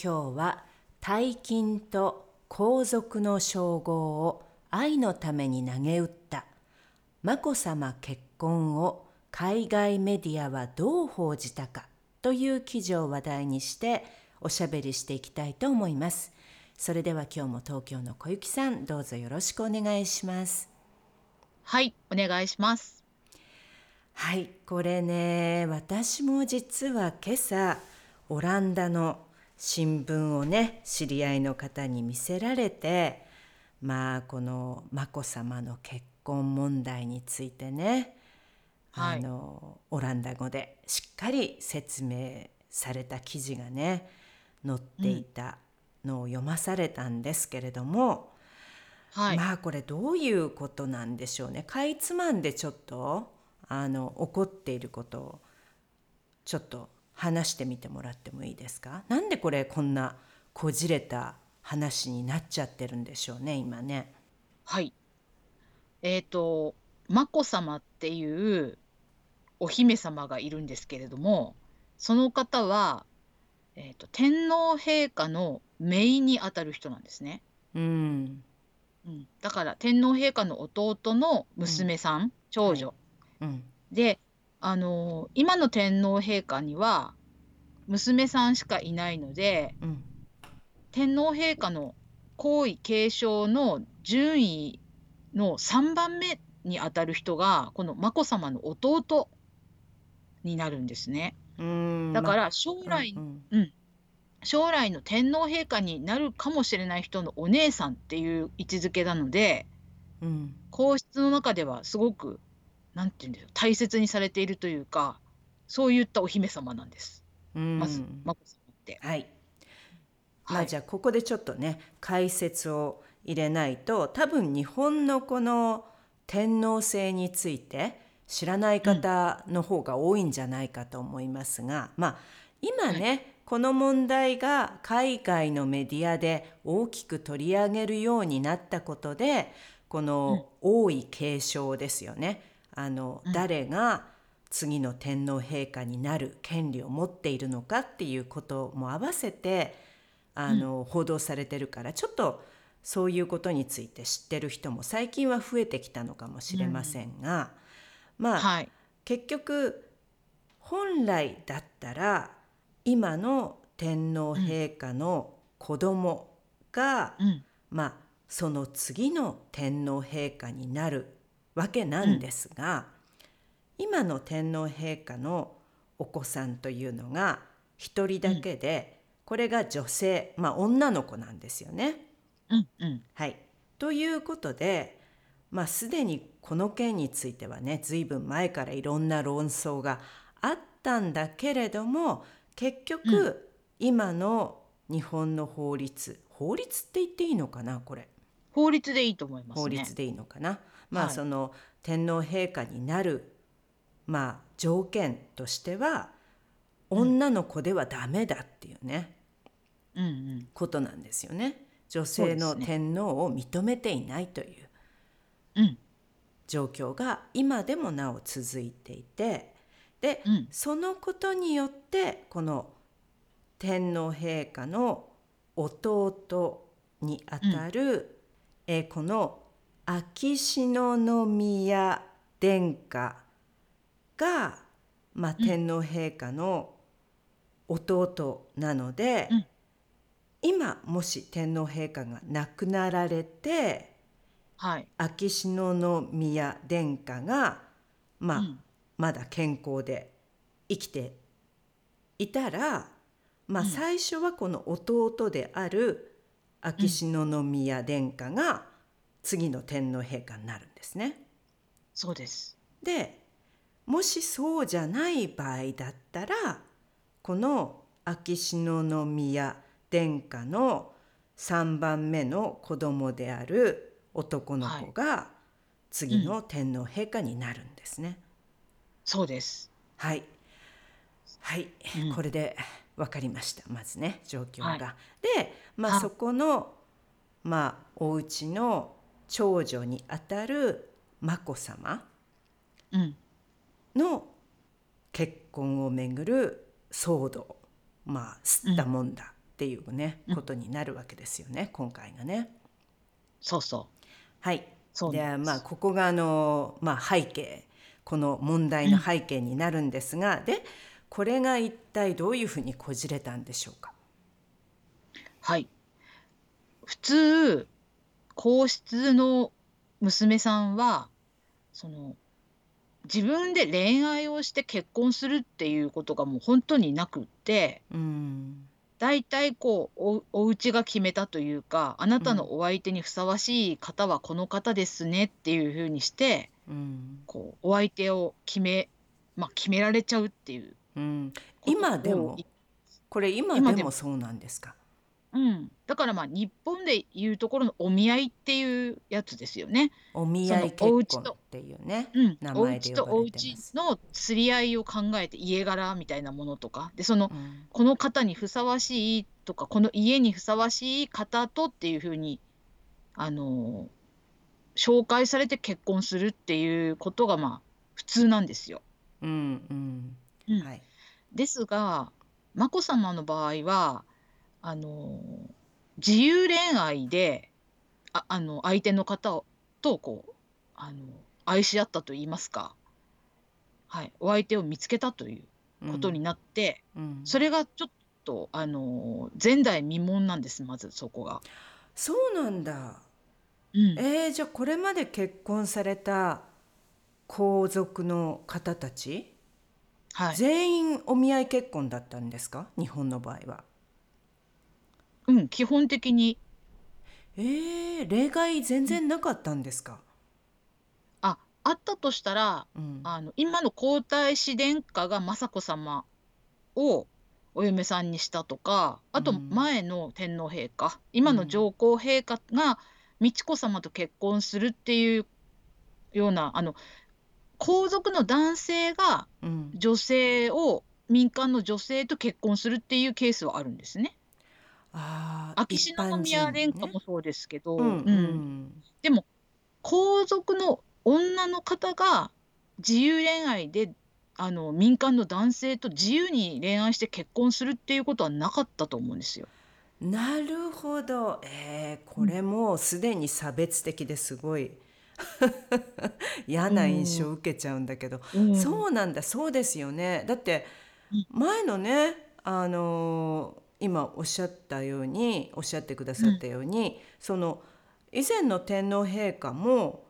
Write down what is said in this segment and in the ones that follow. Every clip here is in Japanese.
今日は大金と皇族の称号を愛のために投げ打った眞子さま結婚を海外メディアはどう報じたかという記事を話題にしておしゃべりしていきたいと思います。それでは今日も東京の小雪さんどうぞよろしくお願いします。はい、お願いします。はい、これね、私も実は今朝、オランダの新聞をね、知り合いの方に見せられて、まあ、この眞子さまの結婚問題についてね、はい。あの、オランダ語でしっかり説明された記事がね、載っていたのを読まされたんですけれども、はい、まあこれどういうことなんでしょうね。かいつまんでちょっとあの起こっていることをちょっと話してみてもらってもいいですか？なんでこれこんなこじれた話になっちゃってるんでしょうね今ね。はい。えっ、と、眞子さまっていうお姫様がいるんですけれども、その方は、えっ、と、天皇陛下の姪にあたる人なんですね。うん。うん、だから天皇陛下の弟の娘さん、長女、うん。で、あのー今の天皇陛下には娘さんしかいないので、うん。天皇陛下の皇位継承の順位の3番目にあたる人がこの眞子さまの弟になるんですね。うん。だから将来、うん。うん。将来の天皇陛下になるかもしれない人のお姉さんっていう位置づけなのでうん。皇室の中ではすごくなんて言うんでしょう大切にされているというかそういったお姫様なんです。うん。まず眞子さまって。はい。まはい。あじゃあここでちょっとね解説を入れないと多分日本のこの天皇制について知らない方の方が多いんじゃないかと思いますが、まあ今ね、この問題が海外のメディアで大きく取り上げるようになったことでこの王位継承ですよねあの、うん。誰が次の天皇陛下になる権利を持っているのかっていうことも合わせてあの、報道されてるからちょっとそういうことについて知ってる人も最近は増えてきたのかもしれませんが、まあ、はい、結局本来だったら今の天皇陛下の子供が、うん。まあその次の天皇陛下になるわけなんですが、今の天皇陛下のお子さんというのが一人だけで、これが女性まあ女の子なんですよね。うんうん。はい、ということで、まあ、すでにこの件についてはね随分前からいろんな論争があったんだけれども結局、うん。今の日本の法律法律って言っていいのかなこれ。法律でいいと思いますね。法律でいいのかな、まあはい。その天皇陛下になるまあ条件としては女の子ではダメだっていうね、うんうん。ことなんですよね。女性の天皇を認めていないといううん。状況が今でもなお続いていてで、うん。そのことによってこの天皇陛下の弟にあたる、えーこの秋篠宮殿下が、まあ、うん。天皇陛下の弟なので、うん。今もし天皇陛下が亡くなられてはい。秋篠宮殿下が、まあうん。まだ健康で生きていたら、まあ、うん。最初はこの弟である秋篠宮殿下が次の天皇陛下になるんですね。そうです。でもしそうじゃない場合だったらこの秋篠宮殿下の3番目の子供である男の子が次の天皇陛下になるんですね。そうです。はい、はい、うんこれで分かりましたまずね状況が。はいで、まあ、あそこの、まあ、お家の長女にあたる眞子さまうん。の結婚をめぐる騒動まあ吸ったもんだっていうね、うんことになるわけですよね今回がね。そうそう。はいでまあここがあの、まあ、背景この問題の背景になるんですが、でこれが一体どういうふうにこじれたんでしょうか？はい。普通、皇室の娘さんは、その、自分で恋愛をして結婚するっていうことがもう本当になくって、うん。大体こう、お、お家が決めたというか、あなたのお相手にふさわしい方はこの方ですねっていうふうにして、うん。こう、お相手を決め、まあ決められちゃうっていううん、今でも？をこれ今でもそうなんですか？うん。だからまあ日本でいうところのお見合いっていうやつですよね。お見合い結婚っていうね。うん、名お家とお家の釣り合いを考えて家柄みたいなものとかでそのうんこの方にふさわしいとかこの家にふさわしい方とっていうふうにあのー紹介されて結婚するっていうことがまあ普通なんですよ。うんうんうんはいですが眞子さまの場合はあのー自由恋愛でああの相手の方をとこうあの愛し合ったと言いますか、はい、お相手を見つけたということになって、うん。それがちょっとあのー前代未聞なんですまずそこが。そうなんだ。うん。えー、じゃあこれまで結婚された皇族の方たち、はい。全員お見合い結婚だったんですか？日本の場合は。うん、基本的に。えー、例外全然なかったんですか、ああったとしたらうん。あの今の皇太子殿下が雅子さまをお嫁さんにしたとかあとうん。前の天皇陛下、今の上皇陛下が美智子さまと結婚するっていうようなあの皇族の男性がうん。女性を民間の女性と結婚するっていうケースはあるんですね。あー秋篠宮殿下もそうですけど、うんうんうん。でも皇族の女の方が自由恋愛であの民間の男性と自由に恋愛して結婚するっていうことはなかったと思うんですよ。なるほど、えー、これもうすでに差別的ですごい。嫌な印象を受けちゃうんだけど、そうなんだ。そうですよね。だってうん。前のねあのー今おっしゃったようにおっしゃってくださったように、その以前の天皇陛下も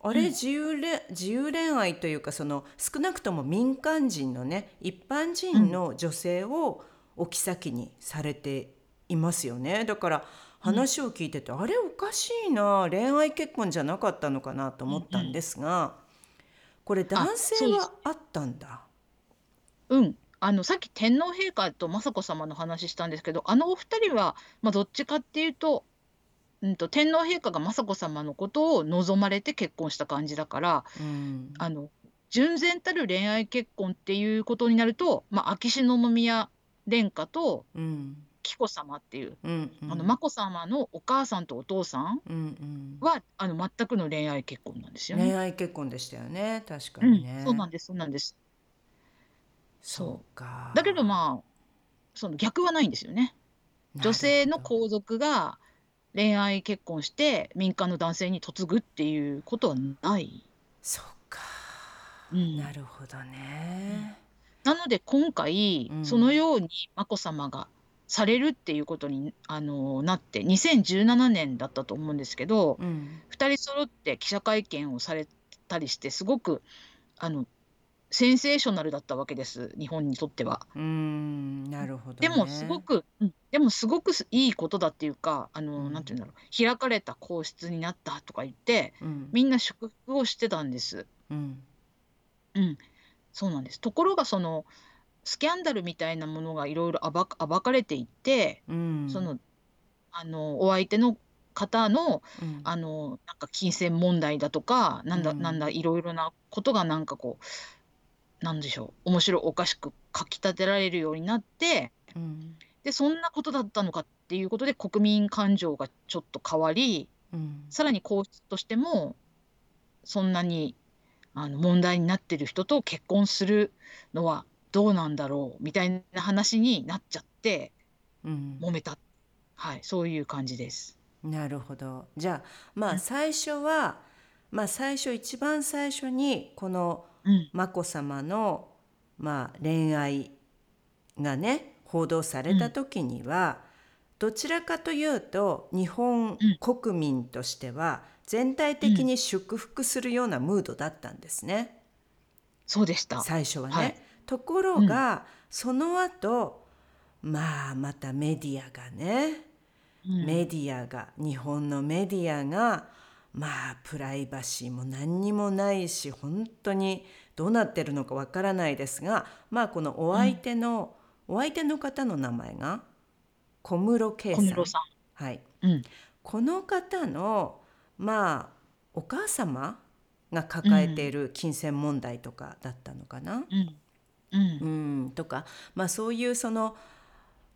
あれうん。自由れ自由恋愛というかその少なくとも民間人のね一般人の女性をお妃にされていますよね。だから話を聞いてて、あれおかしいな恋愛結婚じゃなかったのかなと思ったんですが、これ男性はあったんだ？うん、あのさっき天皇陛下と雅子さまの話したんですけどあのお二人は、まあ、どっちかっていうと,、うん、と天皇陛下が雅子さまのことを望まれて結婚した感じだからうん。あの純然たる恋愛結婚っていうことになると、まあ、秋篠宮殿下とうん。紀子さまっていううんうん。あの眞子さまのお母さんとお父さんうんうん。はあの全くの恋愛結婚なんですよね。恋愛結婚でしたよね。確かうん。にね、そうなんですそうなんです。そうか。だけどまあその逆はないんですよね。女性の皇族が恋愛結婚して民間の男性に嫁ぐっていうことはない。そうか、うん。なるほどね、なので今回、うん。そのように眞子さまがされるっていうことにあのなって2017年だったと思うんですけど、うん。2人揃って記者会見をされたりしてすごくあのセンセーショナルだったわけです日本にとっては。うーんなるほど、ね、でもすごく、うんでもすごくいいことだっていうかあの、うん。なんていうんだろう。開かれた皇室になったとか言ってうん。みんな祝福をしてたんです。うん。うん、そうなんです。ところがそのスキャンダルみたいなものがいろいろ暴か暴かれていって、うん。そのあのお相手の方のうん。あのなんか金銭問題だとかなんだ、うん。なんだいろいろなことがなんかこうなんでしょう。面白おかしく書き立てられるようになってうん。でそんなことだったのかっていうことで国民感情がちょっと変わりうん。さらに皇室としてもそんなにあの問題になってる人と結婚するのはどうなんだろうみたいな話になっちゃってうん。揉めた、はい、そういう感じです。なるほど。じゃあまあうん。最初はまあ最初一番最初にこのうん眞子さまの、まあ、恋愛がね報道された時には、どちらかというと日本国民としては全体的に祝福するようなムードだったんですね、そうでした。最初はね。はい。ところが、その後まあまたメディアがね、うん。メディアが日本のメディアがまあプライバシーも何にもないし本当にどうなってるのかわからないですがまあこのお相手の、お相手の方の名前が小室圭さんはい、ん。うん。この方のまあお母様が抱えている金銭問題とかだったのかな、うん。うんう。ん、とか、まあ、そういうその、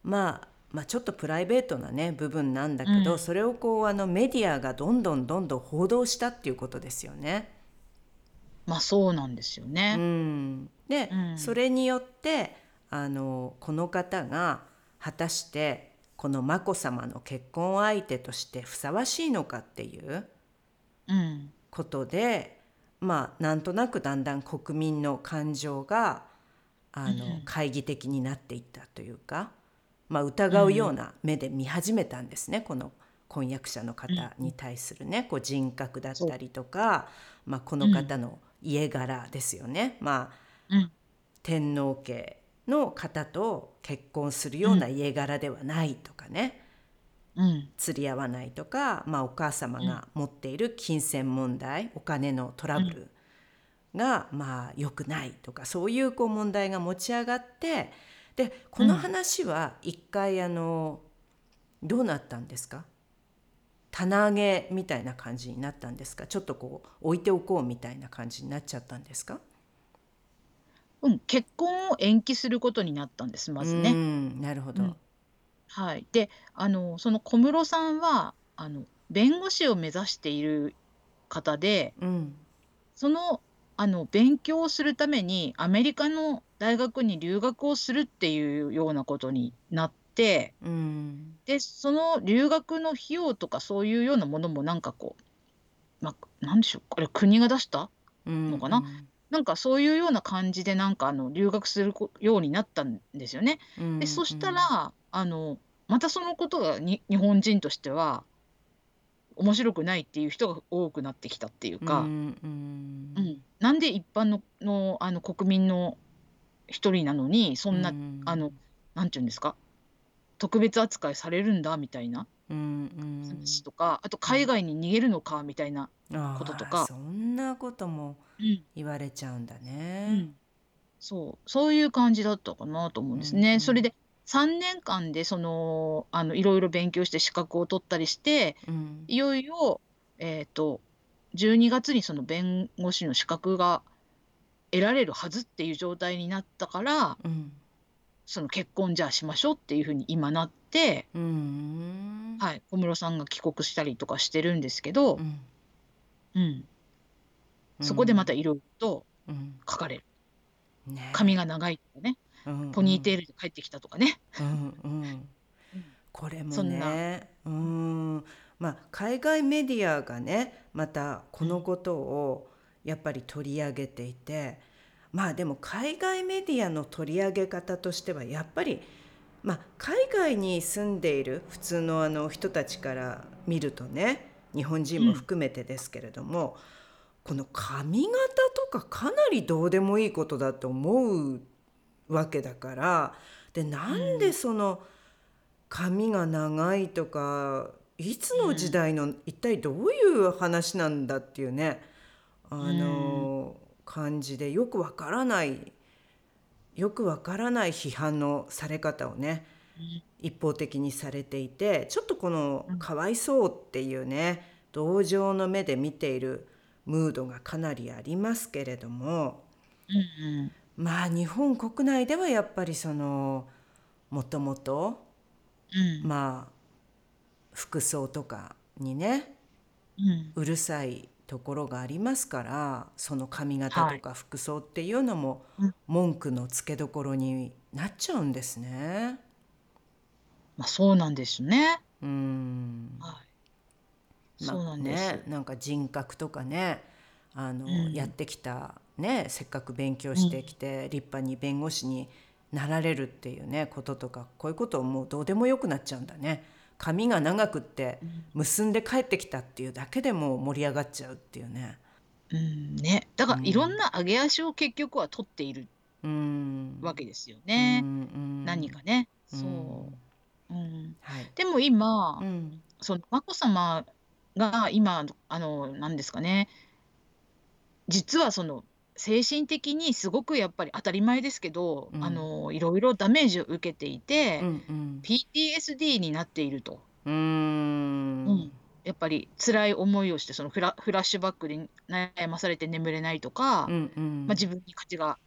まあ、まあちょっとプライベートなね部分なんだけど、うんそれをこうあのメディアがどんどんどんどん報道したっていうことですよね。まあそうなんですようね。ん、で、うんそれによってあのこの方が果たしてこの眞子さまの結婚相手としてふさわしいのかっていううん。ことでまあなんとなくだんだん国民の感情があの、うん懐疑的になっていったというか、まあ、疑うような目で見始めたんですね、この婚約者の方に対するね、こう人格だったりとか、まあ、この方の家柄ですよね。まあうん。天皇家の方と結婚するような家柄ではないとかね、うん。釣り合わないとか、まあ、お母様が持っている金銭問題、お金のトラブルが、まあ良くないとかそういうこう問題が持ち上がってでこの話は一回あのどうなったんですか？棚上げみたいな感じになったんですか？ちょっとこう置いておこうみたいな感じになっちゃったんですか？うん。結婚を延期することになったんです、まずうね。んなるほど。うんはい。で、あの、その小室さんは、あの、弁護士を目指している方で、うんその、あの、勉強をするためにアメリカの大学に留学をするっていうようなことになって、うん。で、その留学の費用とかそういうようなものもなんかこう、まあ、なんでしょう、これ国が出したうんのかななんかそういうような感じでなんかあの留学するこようになったんですよね。うんで、そしたら、あの、またそのことがに日本人としては面白くないっていう人が多くなってきたっていうか、うんうん。うんなんで一般ののあの国民の一人なのにそんな、うん。あのなんていうんですか？特別扱いされるんだみたいなうんうん。話とか、あと海外に逃げるのかみたいな、こととか。あーそんなこともうん。言われちゃうんだうね。ん。そう。そういう感じだったかなと思うんですね。うんうん。それで3年間でそのあのいろいろ勉強して資格を取ったりしてうん。いよいよ、えー、と12月にその弁護士の資格が得られるはずっていう状態になったからうんその結婚じゃあしましょうっていうふうに今なって、うん。はい、小室さんが帰国したりとかしてるんですけどう、ん。うん、そこでまたいろいろとうん。書かれる。ね。髪が長いとかね。うん。ポニーテールで帰ってきたとかね。うん。うん。これもそんな。ねうんまあ海外メディアがねまたこのことをやっぱり取り上げていてまあでも海外メディアの取り上げ方としてはやっぱりまあ海外に住んでいる普通のあの人たちから見るとね日本人も含めてですけれども、この髪型とかかなりどうでもいいことだと思うわけだからでなんでその髪が長いとかいつの時代の一体どういう話なんだっていうねあの感じでよくわからないよくわからない批判のされ方をね一方的にされていてちょっとこのうん。かわいそうっていうね同情の目で見ているムードがかなりありますけれどもうんまあ日本国内ではやっぱりそのもともとうんうん。まあ服装とかにねうんうるさいところがありますからその髪型とか服装っていうのもうん文句のつけどころになっちゃうんですね。まあそうなんですね。うんはい。まあそうなんです。ね、なんか人格とかねあの、うんやってきたねせっかく勉強してきて、立派に弁護士になられるっていうねこととかこういうことをもうどうでもよくなっちゃうんだね。髪が長くって結んで帰ってきたっていうだけでもう盛り上がっちゃうっていうね。うんね、だからうんいろんな上げ足を結局は取っているうんわけですよね。うんうん何かね。うんそう。うん。はいでも今、うんその眞子さまが今あの何ですかね。実はその精神的にすごくやっぱり当たり前ですけど、うん。あのいろいろダメージを受けていて、うんうん。PTSD になっていると。うーうん。んやっぱり辛い思いをしてそのフラフラッシュバックで悩まされて眠れないとか、うんうん。まあ、自分に価値が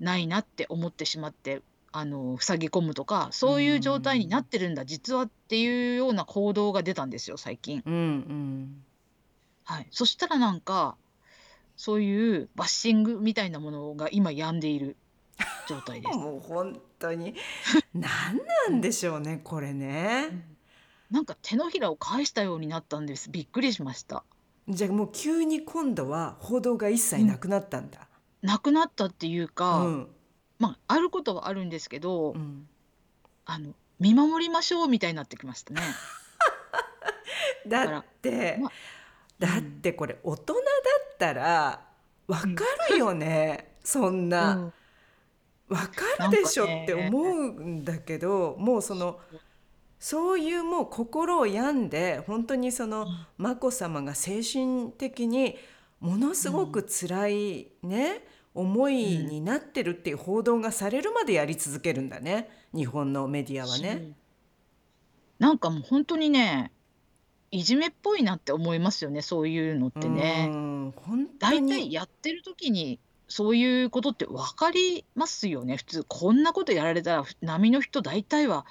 ないなって思ってしまってあの塞ぎ込むとかそういう状態になってるんだ実はっていうような行動が出たんですよ最近。うんうん。はい、そしたらなんかそういうバッシングみたいなものが今病んでいる状態です。もう本当に 何なんでしょうねこれね。なんか手のひらを返したようになったんですびっくりしました。じゃあもう急に今度は報道が一切なくなったんだ。なくなったっていうか、うんまああることはあるんですけど、うんあの見守りましょうみたいになってきましたね。だってまあだってこれ大人だったらわかるよね、そんな。うんわかるでしょって思うんだけどもうそのそういうもう心を病んで本当にその眞子さまが精神的にものすごく辛いね、思いになってるっていう報道がされるまでやり続けるんだね日本のメディアはね。そうなんかもう本当にねいじめっぽいなって思いますよねそういうのってうね。ん本当大に体やってる時にそういうことって分かりますよね普通こんなことやられたら波の人大体は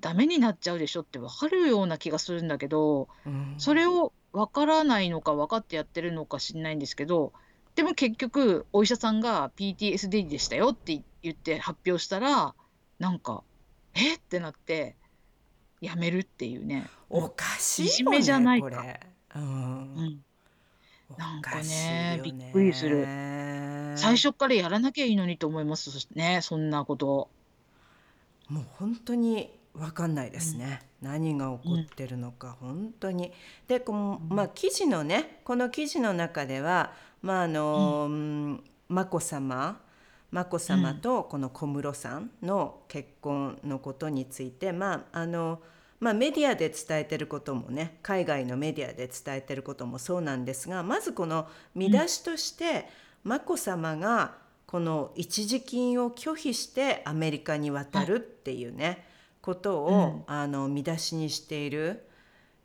ダメになっちゃうでしょって分かるような気がするんだけどうんそれを分からないのか分かってやってるのか知んないんですけどでも結局お医者さんが PTSD でしたよって言って発表したらなんかえ？ってなってやめるっていうね。おかしいよねいじめじゃないか。これ。うん。うん。おなんかねよびっくりする。最初からやらなきゃいいのにと思いますしねそんなこと。もう本当に分かんないですね、何が起こってるのか本当に。でこの、うん。まあ、記事のねこの記事の中では、まああのうん。眞子さま眞子さまとこの小室さんの結婚のことについて、まああのまあ、メディアで伝えてることもね海外のメディアで伝えてることもそうなんですがまずこの見出しとして、眞子さまがこの一時金を拒否してアメリカに渡るっていうね、ことを、あの見出しにしている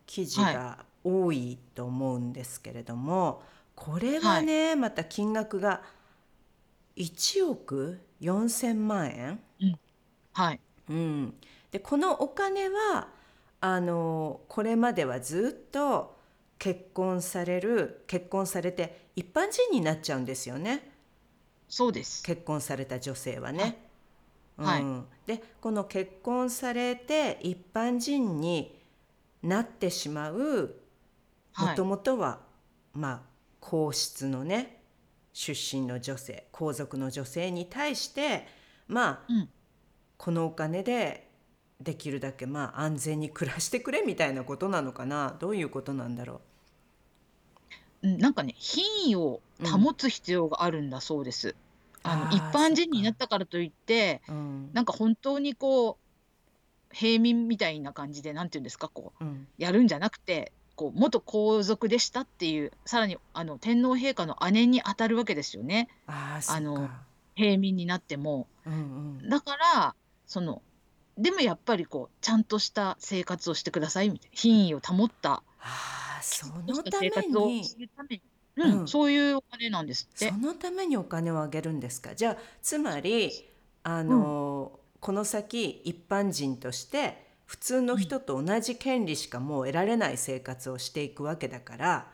記事が多いと思うんですけれども、これはね、また金額が1億4,000万円？はい。うん、でこのお金はあのこれまではずっと結婚される結婚されて一般人になっちゃうんですよねそうです。結婚された女性はね。はいうん、でこの結婚されて一般人になってしまうもはいと。もとは、まあ皇室のね出身の女性皇族の女性に対してまあ、うんこのお金でできるだけまあ安全に暮らしてくれみたいなことなのかな？どういうことなんだろう？んなんかね品位を保つ必要があるんだそうです。あのあー一般人になったからといってう。うん。なんか本当にこう平民みたいな感じでなんていうんですかこううん。やるんじゃなくてこう元皇族でしたっていうさらにあの天皇陛下の姉に当たるわけですよね。ああそっあのか平民になっても。うんうん。だからそのでもやっぱりこうちゃんとした生活をしてくださいみたいな品位を保ったああそのため生活をにするために、うんうん。そういうお金なんですって。そ。のためにお金をあげるんですか？じゃあつまりあの、この先一般人として普通の人と同じ権利しかもう得られない生活をしていくわけだから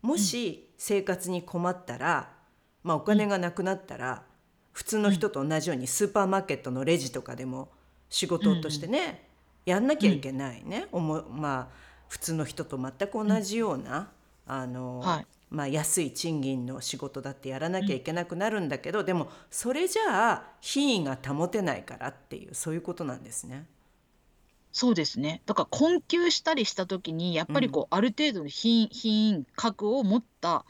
もし生活に困ったら、まあ、お金がなくなったら、普通の人と同じようにスーパーマーケットのレジとかでも仕事としてね、やんなきゃいけないね、おもまあ普通の人と全く同じような、あの、はい。まあ、安い賃金の仕事だってやらなきゃいけなくなるんだけど、でもそれじゃあ品位が保てないからっていうそういうことなんですね。そうですね。だから困窮したりした時にやっぱりこう、ある程度の品品格を持った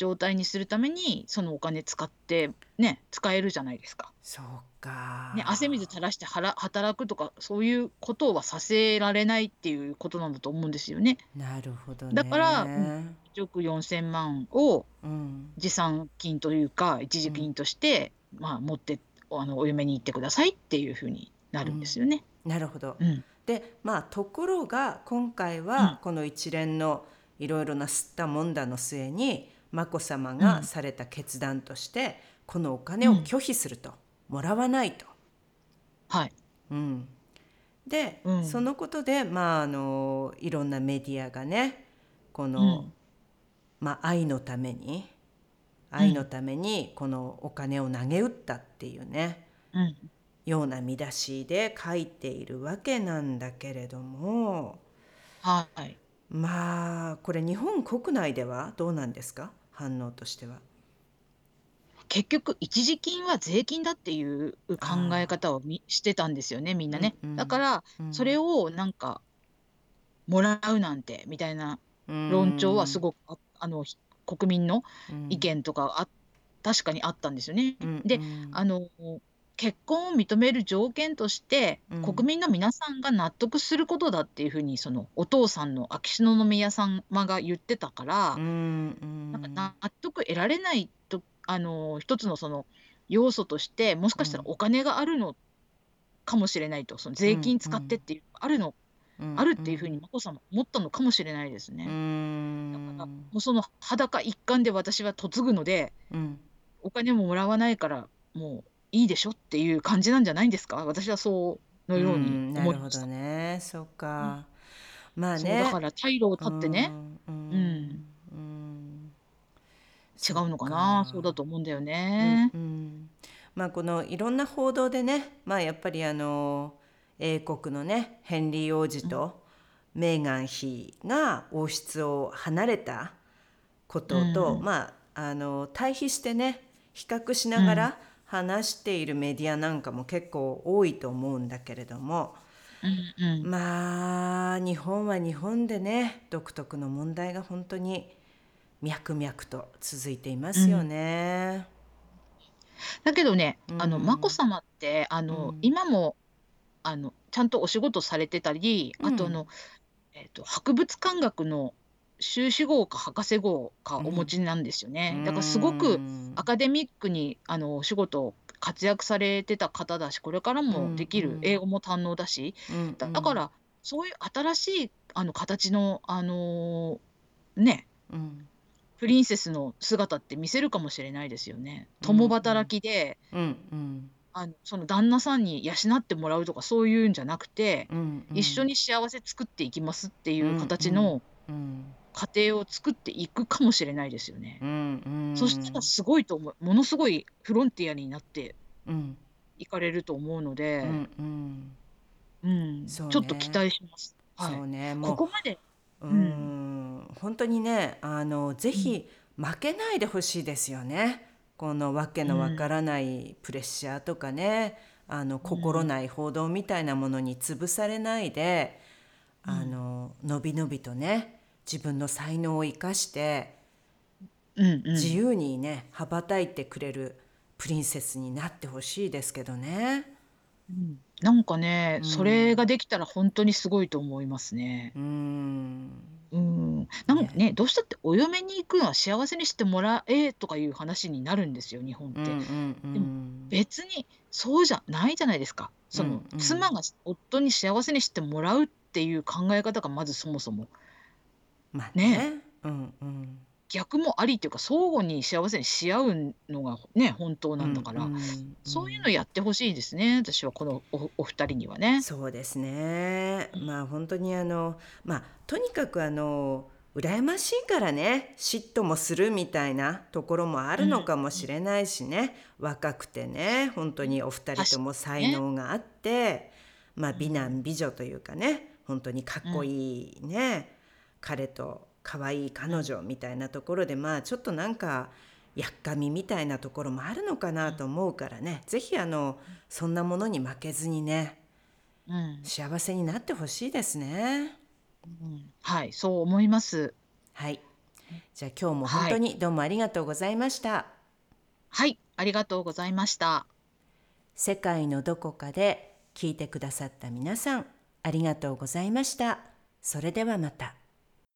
状態にするためにそのお金使ってね使えるじゃないですか。そうか。ね、汗水垂らしてはら働くとかそういうことはさせられないっていうことなんだと思うんですよね。なるほどね。だからうん1億4,000万をうん、持参金というか一時金として、まあ、持ってあのお嫁に行ってくださいっていうふうになるんですよね。なるほど。うんでまあところが今回うんはこの一連のいろいろな吸ったもんだの末に眞子さまがされた決断として、このお金を拒否すると、もらわないと。はい、うん、で、うん。そのことで、まあ、あのいろんなメディアがねこの、うん。まあ、愛のために愛のためにこのお金を投げ打ったっていうね、うん。ような見出しで書いているわけなんだけれどもはい、まあこれ日本国内ではどうなんですか？反応としては。結局一時金は税金だっていう考え方をみしてたんですよねみんなね。うんうんだからうんそれをなんかもらうなんてみたいな論調はすごくああのひ国民の意見とかあ確かにあったんですよね。であの結婚を認める条件として、うん。国民の皆さんが納得することだっていうふうにそのお父さんの秋篠宮様が言ってたから、なんか納得得られないとあの一つのその要素としてもしかしたらお金があるのかもしれないとその税金使ってっていう、あるのあるっていうふうに眞子さま思ったのかもしれないですね。だからもうその裸一貫で私は嫁ぐのでお金ももらわないからもういいでしょっていう感じなんじゃないんですか？私はそうのようになるほ思いました。どね。そうか、まあそうねだから退路を立ってね、うんうんうん。違うのかな？そうだと思うんだよね。うんうん。まあこのいろんな報道でねまあやっぱりあの英国のねヘンリー王子とメーガン妃が王室を離れたことと、うん。まああの対比してね比較しながら話しているメディアなんかも結構多いと思うんだけれども、うんうん。まあ日本は日本でね独特の問題が本当に脈々と続いていますよね。だけどね、あのうん眞子さまってあの、うん。今もあのちゃんとお仕事されてたり、あとあの、えっと博物館学の修士号か博士号かお持ちなんですよね。だからすごくアカデミックにあのお仕事を活躍されてた方だしこれからもできる、うん。うん英語も堪能だしうん。だだからそういう新しいあの形のあのーねうん。プリンセスの姿って見せるかもしれないですよね。うん。共働きで、うん。うん。あのその旦那さんに養ってもらうとかそういうんじゃなくて、うん。一緒に幸せ作っていきますっていう形のうん家庭を作っていくかもしれないですよね。うんうん。そしたらすごいと思うものすごいフロンティアになってうん。いかれると思うので、うんうん。うんそうね。ちょっと期待します。はい。そうねここまで、うん。本当にねあのぜひ負けないでほしいですよね。このわけのわからないプレッシャーとかね、あの心ない報道みたいなものに潰されないで、あののびのびとね自分の才能を生かしてうんうん、自由にね羽ばたいてくれるプリンセスになってほしいですけどね。うんなんかね、うんそれができたら本当にすごいと思いますね。うんうん、なんねね、どうしたってお嫁に行くのは幸せにしてもらえとかいう話になるんですよ、日本って。うんうんうでもん別にそうじゃないじゃないですか。その、うんうん妻が夫に幸せにしてもらうっていう考え方がまずそもそもまあね。ね。うんうん。逆もありっていうか相互に幸せにし合うのがね本当なんだから、うんうんそういうのやってほしいですね私はこのおお二人にはね。そうですね。まあ本当にあのまあとにかくあの羨ましいからね嫉妬もするみたいなところもあるのかもしれないしね、若くてね本当にお二人とも才能があって、まあ美男美女というかね本当にかっこいいね、彼と可愛い彼女みたいなところでまあちょっとなんかやっかみみたいなところもあるのかなと思うからね、ぜひあのそんなものに負けずにねうん幸せになってほしいですね。うんはいそう思います。はい。じゃあ今日も本当にどうもありがとうございました。はいありがとうございました。世界のどこかで聞いてくださった皆さん、ありがとうございました。それではまた。